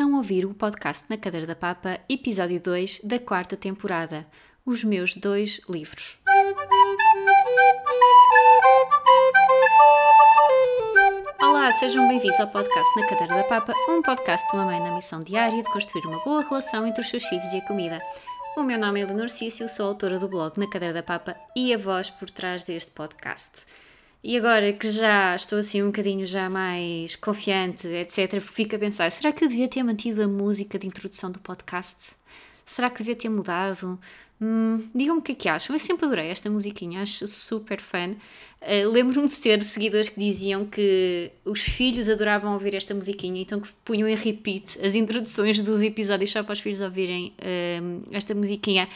Estão a ouvir o podcast Na Cadeira da Papa, episódio 2 da quarta temporada. Os meus dois livros. Olá, sejam bem-vindos ao podcast Na Cadeira da Papa, um podcast de uma mãe na missão diária de construir uma boa relação entre os seus filhos e a comida. O meu nome é Leonor Cício, sou autora do blog Na Cadeira da Papa e a voz por trás deste podcast. E agora que já estou assim um bocadinho já mais confiante, etc., fico a pensar: será que eu devia ter mantido a música de introdução do podcast? Será que devia ter mudado? Hum, Digam-me o que é que acham. Eu sempre adorei esta musiquinha, acho super fã. Uh, Lembro-me de ter seguidores que diziam que os filhos adoravam ouvir esta musiquinha, então que punham em repeat as introduções dos episódios só para os filhos ouvirem uh, esta musiquinha.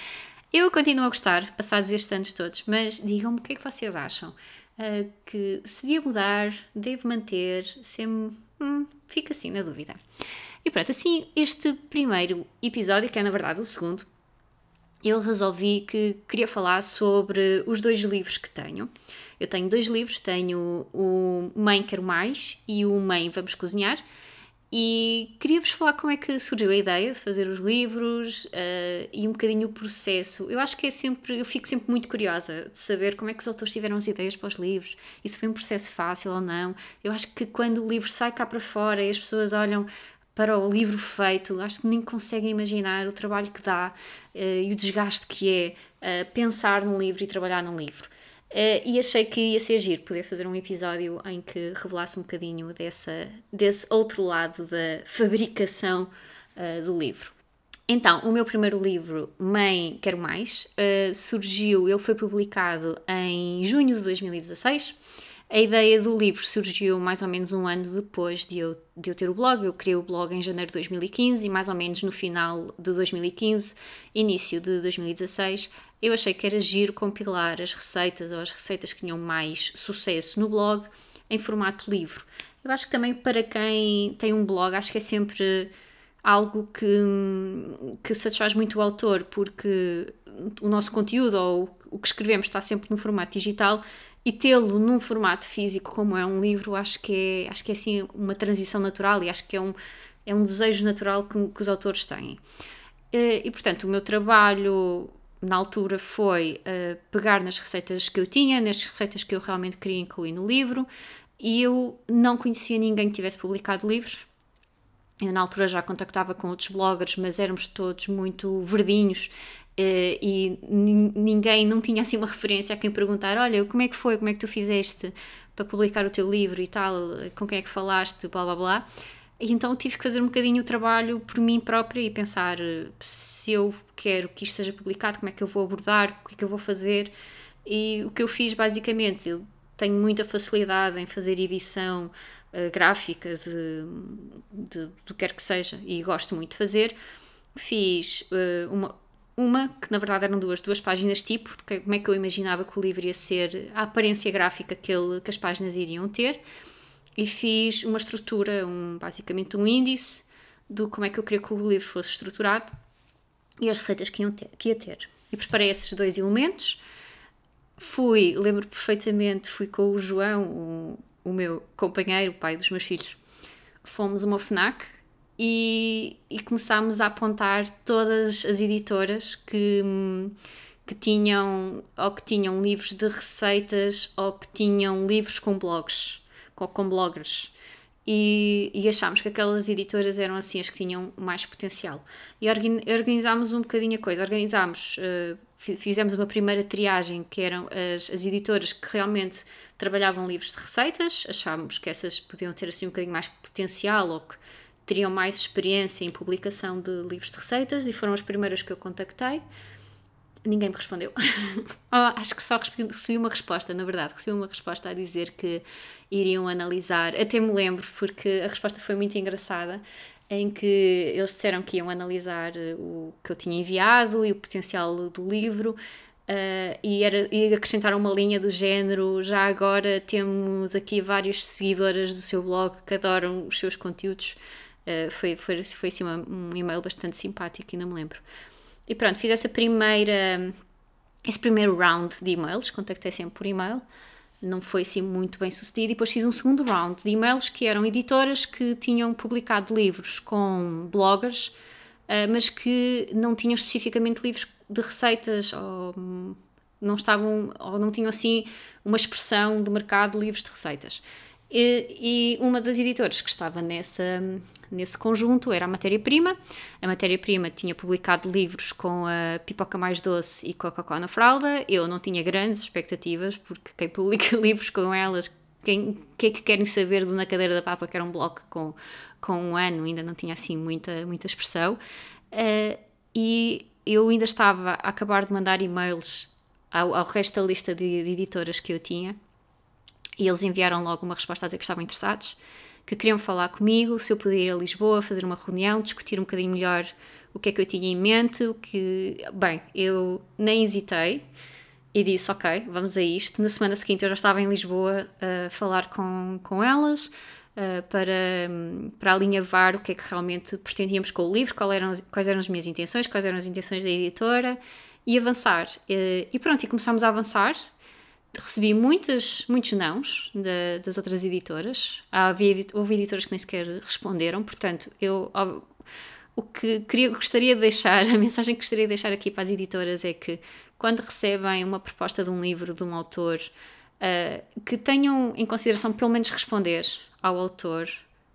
Eu continuo a gostar, passados estes anos todos, mas digam-me o que é que vocês acham uh, que se devia mudar, devo manter, sempre hum, fica assim na dúvida. E pronto, assim, este primeiro episódio, que é na verdade o segundo, eu resolvi que queria falar sobre os dois livros que tenho. Eu tenho dois livros, tenho o Mãe Quero Mais e o Mãe Vamos Cozinhar. E queria-vos falar como é que surgiu a ideia de fazer os livros uh, e um bocadinho o processo. Eu acho que é sempre, eu fico sempre muito curiosa de saber como é que os autores tiveram as ideias para os livros, e se foi um processo fácil ou não. Eu acho que quando o livro sai cá para fora e as pessoas olham para o livro feito, acho que nem conseguem imaginar o trabalho que dá uh, e o desgaste que é uh, pensar num livro e trabalhar num livro. Uh, e achei que ia ser giro poder fazer um episódio em que revelasse um bocadinho dessa, desse outro lado da fabricação uh, do livro. Então, o meu primeiro livro, Mãe Quero Mais, uh, surgiu, ele foi publicado em junho de 2016. A ideia do livro surgiu mais ou menos um ano depois de eu, de eu ter o blog. Eu criei o blog em janeiro de 2015 e mais ou menos no final de 2015, início de 2016, eu achei que era giro compilar as receitas ou as receitas que tinham mais sucesso no blog em formato livro. Eu acho que também para quem tem um blog, acho que é sempre algo que, que satisfaz muito o autor, porque o nosso conteúdo ou que escrevemos está sempre no formato digital e tê-lo num formato físico como é um livro, acho que é, acho que é assim uma transição natural e acho que é um, é um desejo natural que, que os autores têm. E, e portanto, o meu trabalho na altura foi uh, pegar nas receitas que eu tinha, nas receitas que eu realmente queria incluir no livro, e eu não conhecia ninguém que tivesse publicado livros. Eu, na altura, já contactava com outros bloggers, mas éramos todos muito verdinhos uh, e ninguém, não tinha assim uma referência a quem perguntar: Olha, como é que foi? Como é que tu fizeste para publicar o teu livro e tal? Com quem é que falaste? Blá blá blá. E então tive que fazer um bocadinho o trabalho por mim própria e pensar se eu quero que isto seja publicado, como é que eu vou abordar, o que é que eu vou fazer. E o que eu fiz basicamente, eu tenho muita facilidade em fazer edição uh, gráfica de, de, do que quer que seja e gosto muito de fazer. Fiz uh, uma, uma que na verdade eram duas, duas páginas tipo, de como é que eu imaginava que o livro ia ser, a aparência gráfica que, ele, que as páginas iriam ter e fiz uma estrutura, um, basicamente um índice do como é que eu queria que o livro fosse estruturado e as receitas que, ter, que ia ter. E preparei esses dois elementos. Fui, lembro perfeitamente, fui com o João, o, o meu companheiro, o pai dos meus filhos. Fomos a uma FNAC e, e começámos a apontar todas as editoras que, que tinham ou que tinham livros de receitas ou que tinham livros com blogs com, com bloggers. E, e, achámos que aquelas editoras eram assim as que tinham mais potencial. E organizámos um bocadinho a coisa. Organizámos, uh, fizemos uma primeira triagem que eram as, as editoras que realmente trabalhavam livros de receitas. Achámos que essas podiam ter assim um bocadinho mais potencial ou que teriam mais experiência em publicação de livros de receitas e foram as primeiras que eu contactei ninguém me respondeu. oh, acho que só recebi uma resposta, na verdade, recebi uma resposta a dizer que iriam analisar. Até me lembro, porque a resposta foi muito engraçada, em que eles disseram que iam analisar eh, o que eu tinha enviado e o potencial do livro. Uh, e, era, e acrescentaram uma linha do género. Já agora temos aqui várias seguidoras do seu blog que adoram os seus conteúdos. Uh, foi, foi, foi assim um e-mail bastante simpático, ainda me lembro. E pronto, fiz essa primeira, esse primeiro round de e-mails, contactei sempre por e-mail. não foi assim muito bem sucedido. E depois fiz um segundo round de e-mails que eram editoras que tinham publicado livros com bloggers, uh, mas que não tinham especificamente livros de receitas ou não estavam ou não tinham assim uma expressão de mercado livros de receitas. E, e uma das editoras que estava nessa, nesse conjunto era a Matéria-Prima. A Matéria-Prima tinha publicado livros com a Pipoca Mais Doce e Coca-Cola na Fralda. Eu não tinha grandes expectativas, porque quem publica livros com elas, quem que é que querem saber do Na Cadeira da Papa, que era um bloco com, com um ano, ainda não tinha assim muita, muita expressão. Uh, e eu ainda estava a acabar de mandar e-mails ao, ao resto da lista de, de editoras que eu tinha e eles enviaram logo uma resposta a dizer que estavam interessados, que queriam falar comigo, se eu podia ir a Lisboa, fazer uma reunião, discutir um bocadinho melhor o que é que eu tinha em mente, o que... Bem, eu nem hesitei e disse, ok, vamos a isto. Na semana seguinte eu já estava em Lisboa a falar com, com elas, uh, para, para alinhavar o que é que realmente pretendíamos com o livro, qual eram, quais eram as minhas intenções, quais eram as intenções da editora e avançar. Uh, e pronto, e começámos a avançar recebi muitas, muitos nãos de, das outras editoras. Havia, houve editoras que nem sequer responderam, portanto, eu o que queria, gostaria de deixar, a mensagem que gostaria de deixar aqui para as editoras é que quando recebem uma proposta de um livro de um autor, uh, que tenham em consideração pelo menos responder ao autor,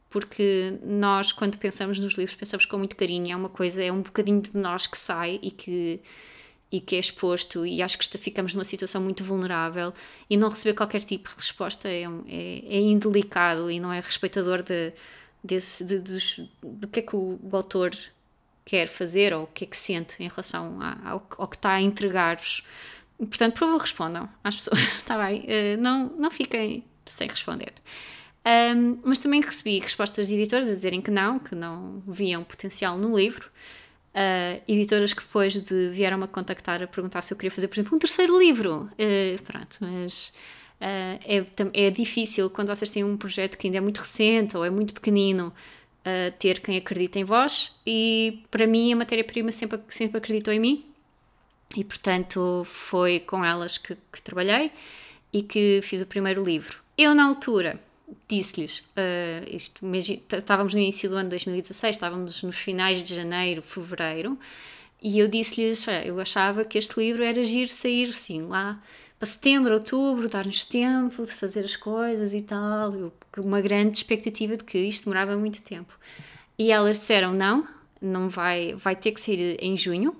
porque nós, quando pensamos nos livros, pensamos com muito carinho, é uma coisa, é um bocadinho de nós que sai e que e que é exposto, e acho que ficamos numa situação muito vulnerável, e não receber qualquer tipo de resposta é, é, é indelicado e não é respeitador de, desse, de, de, do que é que o, o, autor quer fazer ou o que é que sente em relação a, ao, ao, que está a entregar-vos. Portanto, por favor, respondam às pessoas, está bem? Uh, não, não fiquem sem responder. Um, mas também recebi respostas de editores a dizerem que não, que não viam potencial no livro uh, editoras que depois de vieram-me a contactar a perguntar se eu queria fazer, por exemplo, um terceiro livro. Uh, pronto, mas uh, é, é difícil quando vocês têm um projeto que ainda é muito recente ou é muito pequenino. ter quem acredita em vós e para mim a matéria-prima sempre, sempre acreditou em mim e portanto foi com elas que, que trabalhei e que fiz o primeiro livro. Eu na altura disse-lhes, uh, isto, estávamos no início do ano 2016, estávamos nos finais de janeiro, fevereiro, e eu disse-lhes, eu achava que este livro era giro sair, sim, lá para setembro, outubro, dar-nos tempo de fazer as coisas e tal, eu, uma grande expectativa de que isto demorava muito tempo. E elas disseram, não, não vai, vai ter que sair em junho,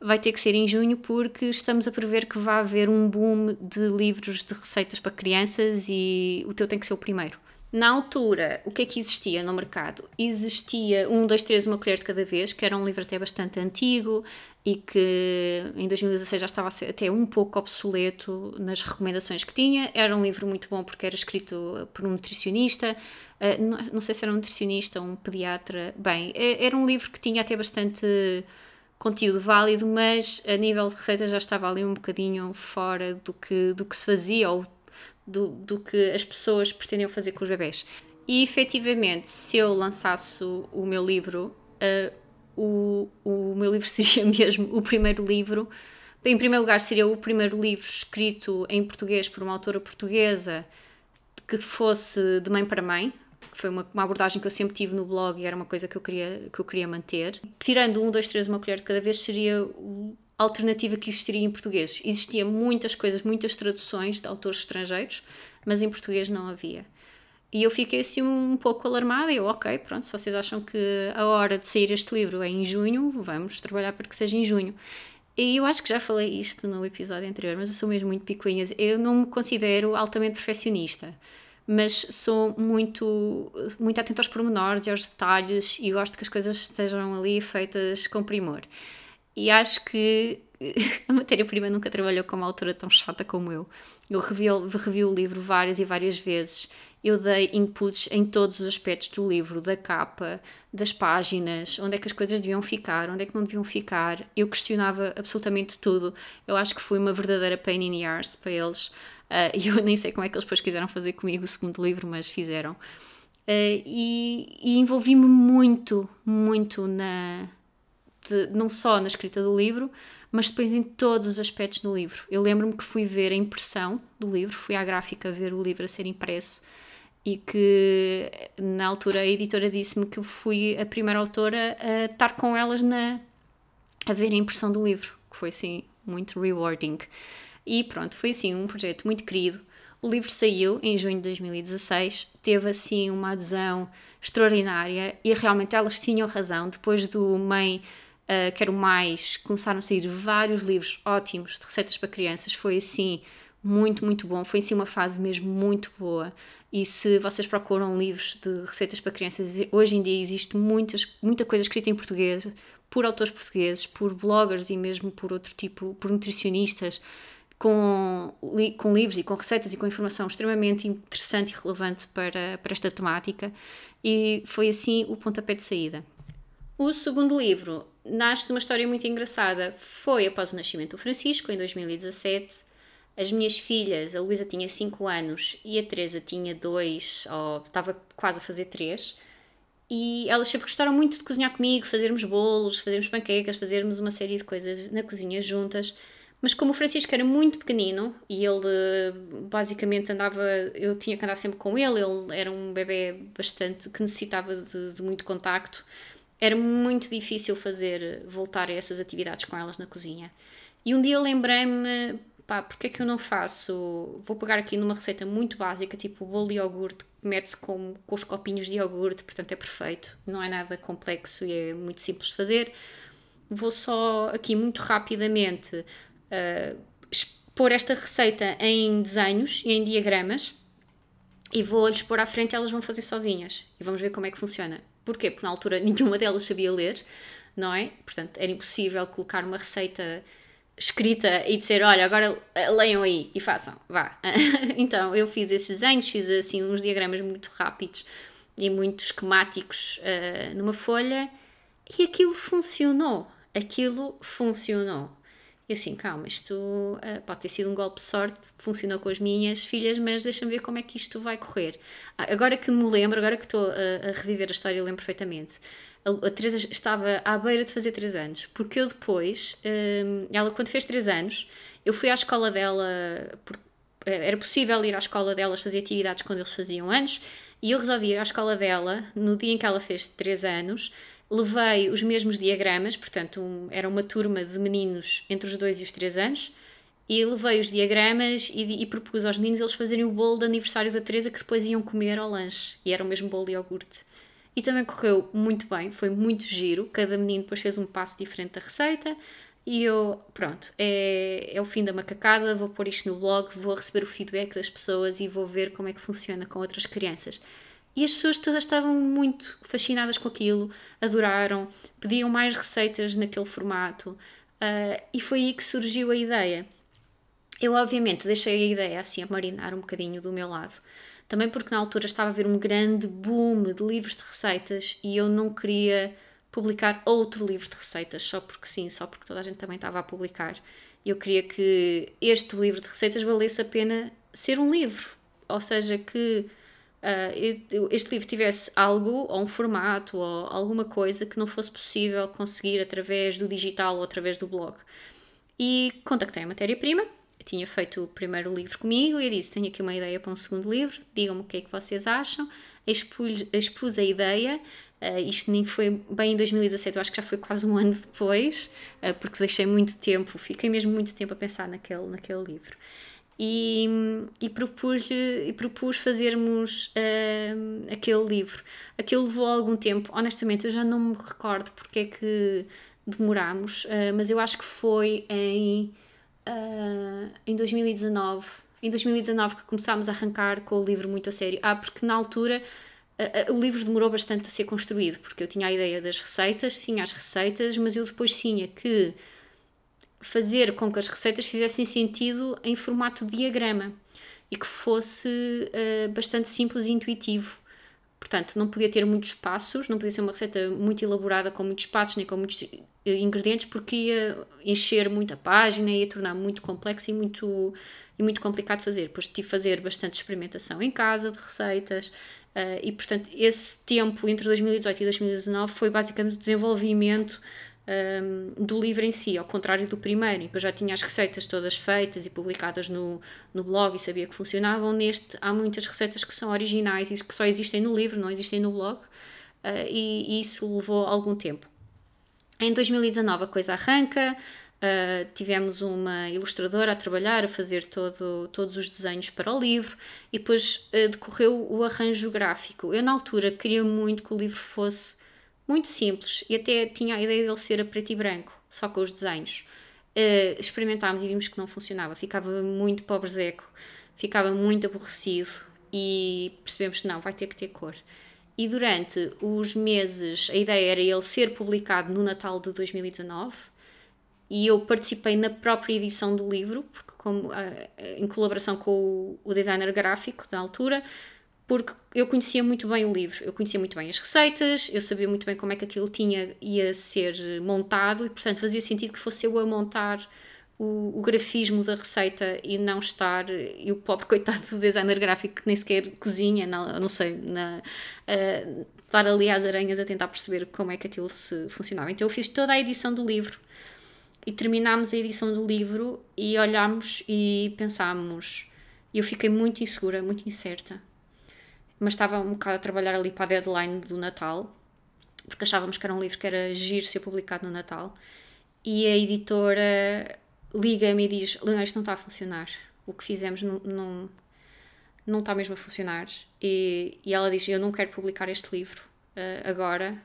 vai ter que ser em junho porque estamos a prever que vai haver um boom de livros de receitas para crianças e o teu tem que ser o primeiro. Na altura, o que é que existia no mercado? Existia um, dois, três, uma colher de cada vez, que era um livro até bastante antigo e que em 2016 já estava até um pouco obsoleto nas recomendações que tinha. Era um livro muito bom porque era escrito por um nutricionista, uh, não sei se era um nutricionista ou um pediatra. Bem, é, era um livro que tinha até bastante conteúdo válido, mas a nível de receita já estava ali um bocadinho fora do que, do que se fazia ou do, do que as pessoas pretendiam fazer com os bebés. E efetivamente, se eu lançasse o, meu livro, uh, o, o meu livro seria mesmo o primeiro livro. Em primeiro lugar, seria o primeiro livro escrito em português por uma autora portuguesa que fosse de mãe para mãe, que foi uma, uma, abordagem que eu sempre tive no blog e era uma coisa que eu queria, que eu queria manter. Tirando um, dois, três, uma colher de cada vez, seria a alternativa que existiria em português. Existia muitas coisas, muitas traduções de autores estrangeiros, mas em português não havia. E eu fiquei assim um pouco alarmada. Eu, ok, pronto, se vocês acham que a hora de sair este livro é em junho, vamos trabalhar para que seja em junho. E eu acho que já falei isto no episódio anterior, mas eu sou mesmo muito picuinha. Eu não me considero altamente perfeccionista mas sou muito, muito atenta aos pormenores e aos detalhes e gosto que as coisas estejam ali feitas com primor. E acho que a matéria-prima nunca trabalhou com uma autora tão chata como eu. Eu revi, revi o livro várias e várias vezes. Eu dei inputs em todos os aspectos do livro, da capa, das páginas, onde é que as coisas deviam ficar, onde é que não deviam ficar. Eu questionava absolutamente tudo. Eu acho que fui uma verdadeira pain in the arse para eles. Uh, eu nem sei como é que eles depois quiseram fazer comigo o segundo livro, mas fizeram. Uh, e, e envolvi-me muito, muito na. de, não só na escrita do livro, mas depois em todos os aspectos do livro. Eu lembro-me que fui ver a impressão do livro, fui à gráfica ver o livro a ser impresso e que na altura a editora disse-me que eu fui a primeira autora a estar com elas na, a ver a impressão do livro, que foi assim muito rewarding. E pronto, foi assim um projeto muito querido. O livro saiu em junho de 2016, teve assim uma adesão extraordinária e realmente elas tinham razão. Depois do Mãe uh, Quero Mais, começaram a sair vários livros ótimos de receitas para crianças. Foi assim muito, muito bom. Foi assim uma fase mesmo muito boa. E se vocês procuram livros de receitas para crianças, hoje em dia existe muitas, muita coisa escrita em português, por autores portugueses, por bloggers e mesmo por outro tipo, por nutricionistas, com, com livros e com receitas e com informação extremamente interessante e relevante para, para esta temática. E foi assim o pontapé de saída. O segundo livro nasce de uma história muito engraçada. Foi após o nascimento do Francisco, em 2017 as minhas filhas, a Luísa tinha 5 anos e a Teresa tinha 2, ou estava quase a fazer 3, e elas sempre gostaram muito de cozinhar comigo, fazermos bolos, fazermos panquecas, fazermos uma série de coisas na cozinha juntas. Mas como o Francisco era muito pequenino e ele basicamente andava, eu tinha que andar sempre com ele, ele era um bebê bastante que necessitava de, de muito contacto, era muito difícil fazer voltar a essas atividades com elas na cozinha. E um dia lembrei-me, pá, porque é que eu não faço? Vou pegar aqui numa receita muito básica, tipo bolo de iogurte, mete-se com, com os copinhos de iogurte, portanto é perfeito, não é nada complexo e é muito simples de fazer. Vou só aqui muito rapidamente uh, expor esta receita em desenhos e em diagramas e vou-lhes pôr à frente e elas vão fazer sozinhas e vamos ver como é que funciona. Porquê? Porque na altura nenhuma delas sabia ler, não é? Portanto, era impossível colocar uma receita escrita e dizer, olha, agora eh, leiam aí e façam, vá. então, eu fiz esses desenhos, fiz assim uns diagramas muito rápidos e muito esquemáticos uh, numa folha e aquilo funcionou. Aquilo funcionou. E assim, calma, isto uh, pode ter sido um golpe de sorte, funcionou com as minhas filhas, mas deixa-me ver como é que isto vai correr. Ah, agora que me lembro, agora que estou a, a reviver a história, eu lembro perfeitamente a, Teresa estava à beira de fazer 3 anos, porque eu depois, um, ela quando fez 3 anos, eu fui à escola dela, porque eh, era possível ir à escola delas fazer atividades quando eles faziam anos, e eu resolvi ir à escola dela no dia em que ela fez 3 anos, levei os mesmos diagramas, portanto um, era uma turma de meninos entre os 2 e os 3 anos, e levei os diagramas e, e, propus aos meninos eles fazerem o bolo de aniversário da Teresa que depois iam comer ao lanche, e era o mesmo bolo de iogurte e também correu muito bem, foi muito giro. Cada menino depois fez um passo diferente da receita. E eu, pronto, é, é o fim da macacada, vou pôr isto no blog, vou receber o feedback das pessoas e vou ver como é que funciona com outras crianças. E as pessoas todas estavam muito fascinadas com aquilo, adoraram, pediam mais receitas naquele formato uh, e foi aí que surgiu a ideia. Eu, obviamente, deixei a ideia assim a marinar um bocadinho do meu lado, também porque na altura estava a haver um grande boom de livros de receitas e eu não queria publicar outro livro de receitas só porque sim, só porque toda a gente também estava a publicar. Eu queria que este livro de receitas valesse a pena ser um livro, ou seja, que uh, este livro tivesse algo, ou um formato, ou alguma coisa que não fosse possível conseguir através do digital ou através do blog. E contactei a matéria-prima, tinha feito o primeiro livro comigo e eu disse: Tenho aqui uma ideia para um segundo livro, digam-me o que é que vocês acham. Expus, expus a ideia, uh, isto nem foi bem em 2017, eu acho que já foi quase um ano depois, uh, porque deixei muito tempo, fiquei mesmo muito tempo a pensar naquele, naquele livro. E, e, propus, e propus fazermos uh, aquele livro. Aquilo levou algum tempo, honestamente, eu já não me recordo porque é que demorámos, mas eu acho que foi em uh, em 2019. Em 2019 que começámos a arrancar com o livro muito a sério. Ah, porque na altura uh, uh, o livro demorou bastante a ser construído, porque eu tinha a ideia das receitas, tinha as receitas, mas eu depois tinha que fazer com que as receitas fizessem sentido em formato diagrama e que fosse bastante simples e intuitivo. Portanto, não podia ter muitos passos, não podia ser uma receita muito elaborada com muitos passos nem com muitos eh, ingredientes, porque ia encher muito a página, ia tornar muito complexo e muito, e muito complicado de fazer. Depois tive de fazer bastante experimentação em casa de receitas. Uh, e portanto, esse tempo entre 2018 e 2019 foi basicamente o desenvolvimento um, do livro em si, ao contrário do primeiro, em que eu já tinha as receitas todas feitas e publicadas no, no blog e sabia que funcionavam. Neste, há muitas receitas que são originais e que só existem no livro, não existem no blog, uh, e, e, isso levou algum tempo. Em 2019 a coisa arranca, uh, tivemos uma ilustradora a trabalhar, a fazer todo, todos os desenhos para o livro, e depois uh, decorreu o arranjo gráfico. Eu, na altura, queria muito que o livro fosse muito simples e até tinha a ideia dele ser a preto e branco, só com os desenhos. Uh, experimentámos e vimos que não funcionava, ficava muito pobrezeco, ficava muito aborrecido e percebemos que não, vai ter que ter cor. E durante os meses, a ideia era ele ser publicado no Natal de 2019 e eu participei na própria edição do livro, porque como, uh, em colaboração com o, o designer gráfico da altura, porque eu conhecia muito bem o livro, eu conhecia muito bem as receitas, eu sabia muito bem como é que aquilo tinha ia ser montado e portanto fazia sentido que fosse eu a montar o, o grafismo da receita e não estar e o pobre coitado do designer gráfico que nem sequer cozinha, não, não sei, na, uh, estar ali às aranhas a tentar perceber como é que aquilo se funcionava. Então eu fiz toda a edição do livro e terminámos a edição do livro e olhámos e pensámos. E eu fiquei muito insegura, muito incerta mas estava um bocado a trabalhar ali para a deadline do Natal, porque achávamos que era um livro que era giro ser publicado no Natal. E a editora liga-me e diz: Leonor, isto não está a funcionar. O que fizemos não, não, não está mesmo a funcionar. E, e ela diz: Eu não quero publicar este livro uh, agora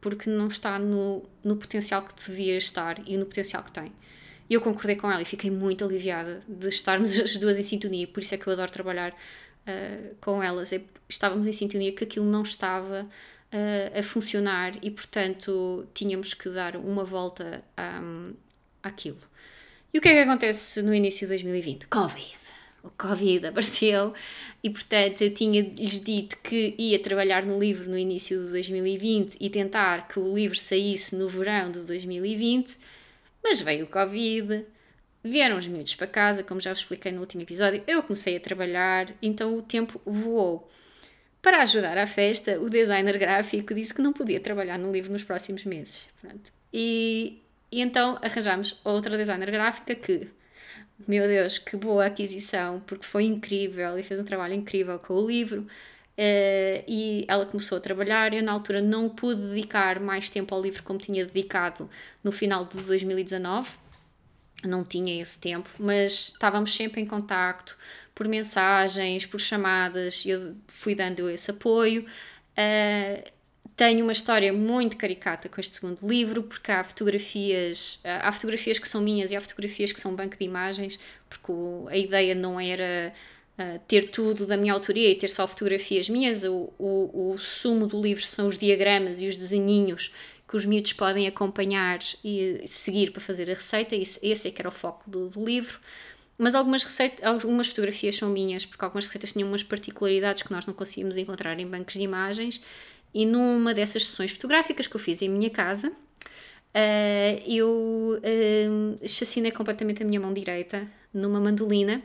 porque não está no, no potencial que devia estar e no potencial que tem. E eu concordei com ela e fiquei muito aliviada de estarmos as duas em sintonia. Por isso é que eu adoro trabalhar uh, com elas. É, estávamos em sintonia que aquilo não estava uh, a funcionar e, portanto, tínhamos que dar uma volta um, àquilo. E o que é que acontece no início de 2020? Covid. O Covid apareceu e, portanto, eu tinha-lhes dito que ia trabalhar no livro no início de 2020 e tentar que o livro saísse no verão de 2020, mas veio o Covid, Vieram os miúdos para casa, como já vos expliquei no último episódio, eu comecei a trabalhar, então o tempo voou. Para ajudar à festa, o designer gráfico disse que não podia trabalhar no livro nos próximos meses. E, e então arranjámos outra designer gráfica que, meu Deus, que boa aquisição, porque foi incrível e fez um trabalho incrível com o livro. Uh, e ela começou a trabalhar. Eu, na altura, não pude dedicar mais tempo ao livro como tinha dedicado no final de 2019 não tinha esse tempo, mas estávamos sempre em contacto por mensagens, por chamadas, eu fui dando esse apoio. Uh, tenho uma história muito caricata com este segundo livro, porque há fotografias, há fotografias que são minhas e há fotografias que são banco de imagens, porque o, a ideia não era uh, ter tudo da minha autoria e ter só fotografias minhas, o, o, o sumo do livro são os diagramas e os desenhinhos que os miúdos podem acompanhar e seguir para fazer a receita, esse, é que era o foco do, do livro. Mas algumas, receitas, algumas fotografias são minhas, porque algumas receitas tinham umas particularidades que nós não conseguimos encontrar em bancos de imagens. E numa dessas sessões fotográficas que eu fiz em minha casa, uh, eu uh, chacinei completamente a minha mão direita numa mandolina.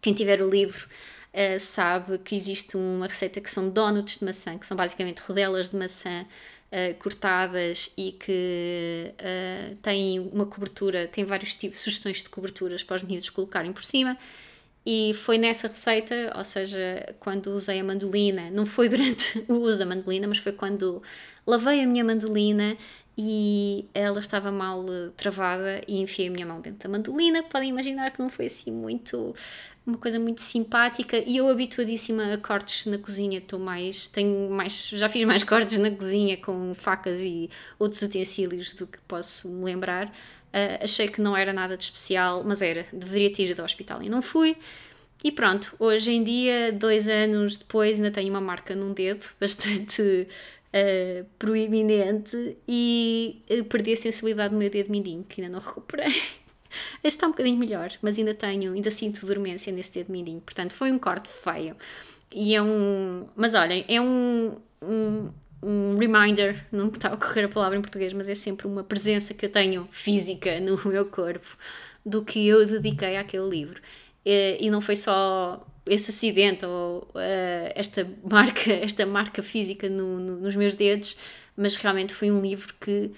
Quem tiver o livro uh, sabe que existe uma receita que são donuts de maçã, que são basicamente rodelas de maçã uh, cortadas e que uh, têm uma cobertura, tem vários tipos, sugestões de coberturas para os miúdos colocarem por cima. E foi nessa receita, ou seja, quando usei a mandolina, não foi durante o uso da mandolina, mas foi quando lavei a minha mandolina e ela estava mal travada e enfiei a minha mão dentro da mandolina. Podem imaginar que não foi assim muito uma coisa muito simpática e eu habituadíssima a cortes na cozinha, estou mais, tenho mais, já fiz mais cortes na cozinha com facas e outros utensílios do que posso me lembrar. Uh, achei que não era nada de especial, mas era, deveria ter ido ao hospital e não fui. E pronto, hoje em dia, dois anos depois, ainda tenho uma marca num dedo, bastante uh, proeminente, e uh, perdi a sensibilidade no meu dedo mindinho, que ainda não recuperei. Está um bocadinho melhor, mas ainda tenho, ainda sinto dormência nesse dedo mindinho. Portanto, foi um corte feio. E é um. Mas olhem, é um, um, um reminder, não está a ocorrer a palavra em português, mas é sempre uma presença que eu tenho física no meu corpo do que eu dediquei àquele livro. E, não foi só esse acidente ou uh, esta marca, esta marca física no, no, nos meus dedos, mas realmente foi um livro que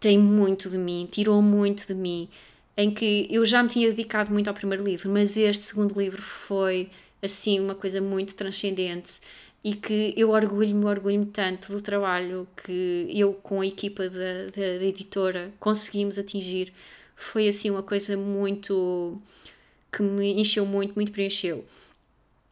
tem muito de mim, tirou muito de mim, em que eu já me tinha dedicado muito ao primeiro livro, mas este segundo livro foi assim uma coisa muito transcendente e que eu orgulho-me, orgulho-me tanto do trabalho que eu com a equipa da, da, da, editora conseguimos atingir. Foi assim uma coisa muito que me encheu muito, muito preencheu.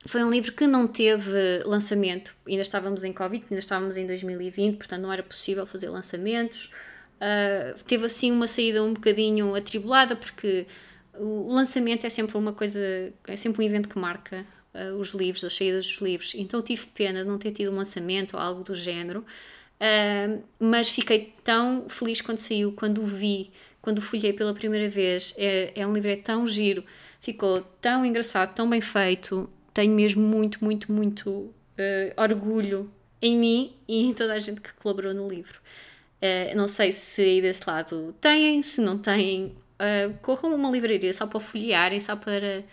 Foi um livro que não teve lançamento, ainda estávamos em Covid, ainda estávamos em 2020, portanto não era possível fazer lançamentos. Uh, teve assim uma saída um bocadinho atribulada, porque o lançamento é sempre uma coisa, é sempre um evento que marca uh, os livros, as saídas dos livros. Então tive pena de não ter tido um lançamento ou algo do género, uh, mas fiquei tão feliz quando saiu, quando o vi, quando o folhei pela primeira vez. É, é um livro é tão giro, ficou tão engraçado, tão bem feito. Tenho mesmo muito, muito, muito orgulho em mim e em toda a gente que colaborou no livro. Uh, não sei se aí desse lado têm, se não têm, uh, corram uma livraria só para folhearem, só para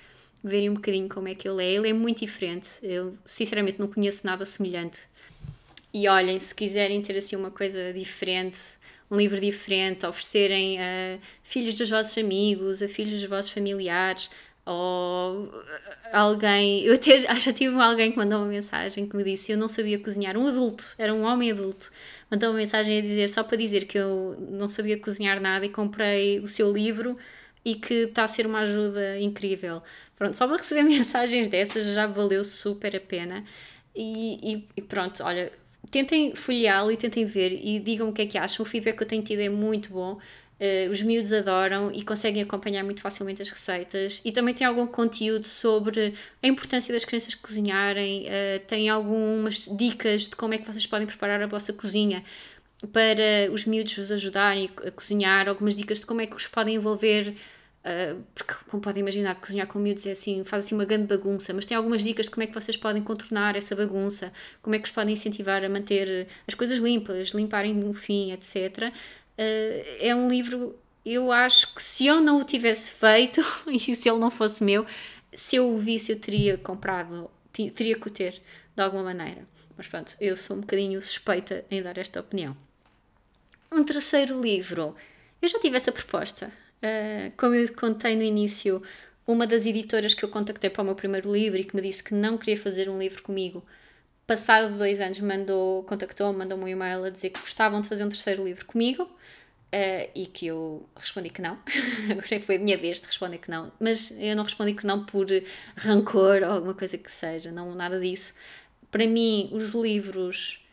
verem um bocadinho como é que ele é. Ele é muito diferente. Eu, sinceramente, não conheço nada semelhante. E olhem, se quiserem ter assim uma coisa diferente, um livro diferente, oferecerem a filhos dos vossos amigos, a filhos dos vossos familiares, ou alguém. Eu até já tive alguém que mandou uma mensagem que me disse: Eu não sabia cozinhar. Um adulto, era um homem adulto, mandou uma mensagem a dizer, só para dizer que eu não sabia cozinhar nada e comprei o seu livro e que está a ser uma ajuda incrível. Pronto, só para receber mensagens dessas já valeu super a pena. E, e, e pronto, olha, tentem folheá-lo e tentem ver e digam o que é que acham. O feedback que eu tenho tido é muito bom. Uh, os miúdos adoram e conseguem acompanhar muito facilmente as receitas. E também tem algum conteúdo sobre a importância das crianças cozinharem, uh, tem algumas dicas de como é que vocês podem preparar a vossa cozinha para os miúdos vos ajudarem a cozinhar, algumas dicas de como é que os podem envolver. Uh, porque, como podem imaginar, cozinhar com miúdos é assim, faz assim uma grande bagunça, mas tem algumas dicas de como é que vocês podem contornar essa bagunça, como é que os podem incentivar a manter as coisas limpas, limparem no fim, etc. Uh, é um livro, eu acho que se eu não o tivesse feito e se ele não fosse meu, se eu o visse, eu teria comprado, teria que o ter de alguma maneira. Mas pronto, eu sou um bocadinho suspeita em dar esta opinião. Um terceiro livro. Eu já tive essa proposta. Uh, como eu contei no início, uma das editoras que eu contactei para o meu primeiro livro e que me disse que não queria fazer um livro comigo, passado dois anos, mandou, contactou-me, mandou-me um e-mail a dizer que gostavam de fazer um terceiro livro comigo. Uh, e que eu respondi que não. Agora foi a minha vez de responder que não. Mas eu não respondi que não por rancor ou alguma coisa que seja, não nada disso. Para mim, os livros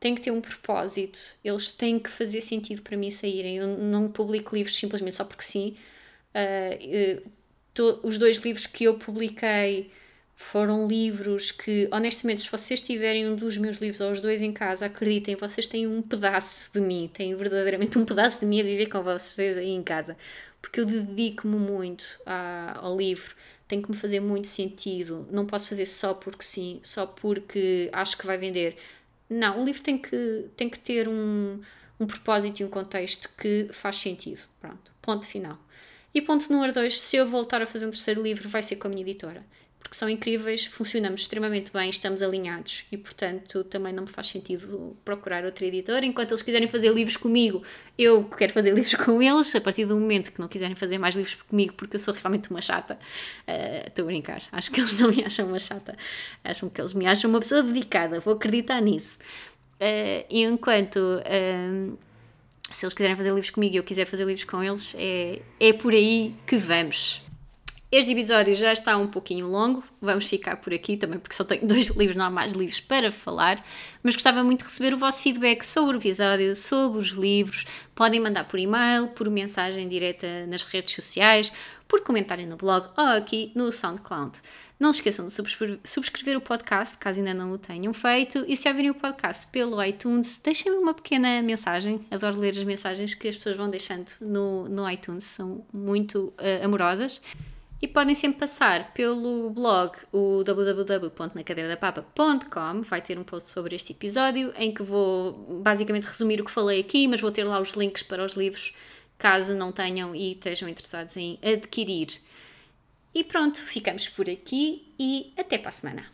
têm que ter um propósito, eles têm que fazer sentido para mim saírem. Eu não publico livros simplesmente só porque sim. Uh, to, os dois livros que eu publiquei foram livros que, honestamente, se vocês tiverem um dos meus livros ou os dois em casa, acreditem, vocês têm um pedaço de mim, têm verdadeiramente um pedaço de mim a viver com vocês aí em casa, porque eu dedico-me muito a, ao livro, tem que me fazer muito sentido, não posso fazer só porque sim, só porque acho que vai vender. Não, o livro tem que, tem que ter um, um propósito e um contexto que faz sentido. Pronto, ponto final. E ponto número dois, se eu voltar a fazer um terceiro livro, vai ser com a minha editora porque são incríveis, funcionamos extremamente bem, estamos alinhados e, portanto, também não me faz sentido procurar outra editora. Enquanto eles quiserem fazer livros comigo, eu quero fazer livros com eles. A partir do momento que não quiserem fazer mais livros comigo, porque eu sou realmente uma chata, uh, estou a brincar. Acho que eles não me acham uma chata, acham que eles me acham uma pessoa dedicada, vou acreditar nisso. Uh, e enquanto. Uh, se eles quiserem fazer livros comigo e eu quiser fazer livros com eles, é, é por aí que vamos. Este episódio já está um pouquinho longo, vamos ficar por aqui também porque só tenho dois livros, não há mais livros para falar, mas gostava muito de receber o vosso feedback sobre o episódio, sobre os livros. Podem mandar por e-mail, por mensagem direta nas redes sociais, por comentário no blog ou aqui no SoundCloud. Não se esqueçam de subscrever o podcast, caso ainda não o tenham feito, e se ouvirem o podcast pelo iTunes, deixem-me uma pequena mensagem. Adoro ler as mensagens que as pessoas vão deixando no, no iTunes, são muito uh, amorosas. E podem sempre passar pelo blog, o www.nacadeiradapapa.com, vai ter um post sobre este episódio, em que vou basicamente resumir o que falei aqui, mas vou ter lá os links para os livros, caso não tenham e estejam interessados em adquirir. E pronto, ficamos por aqui e até para a semana.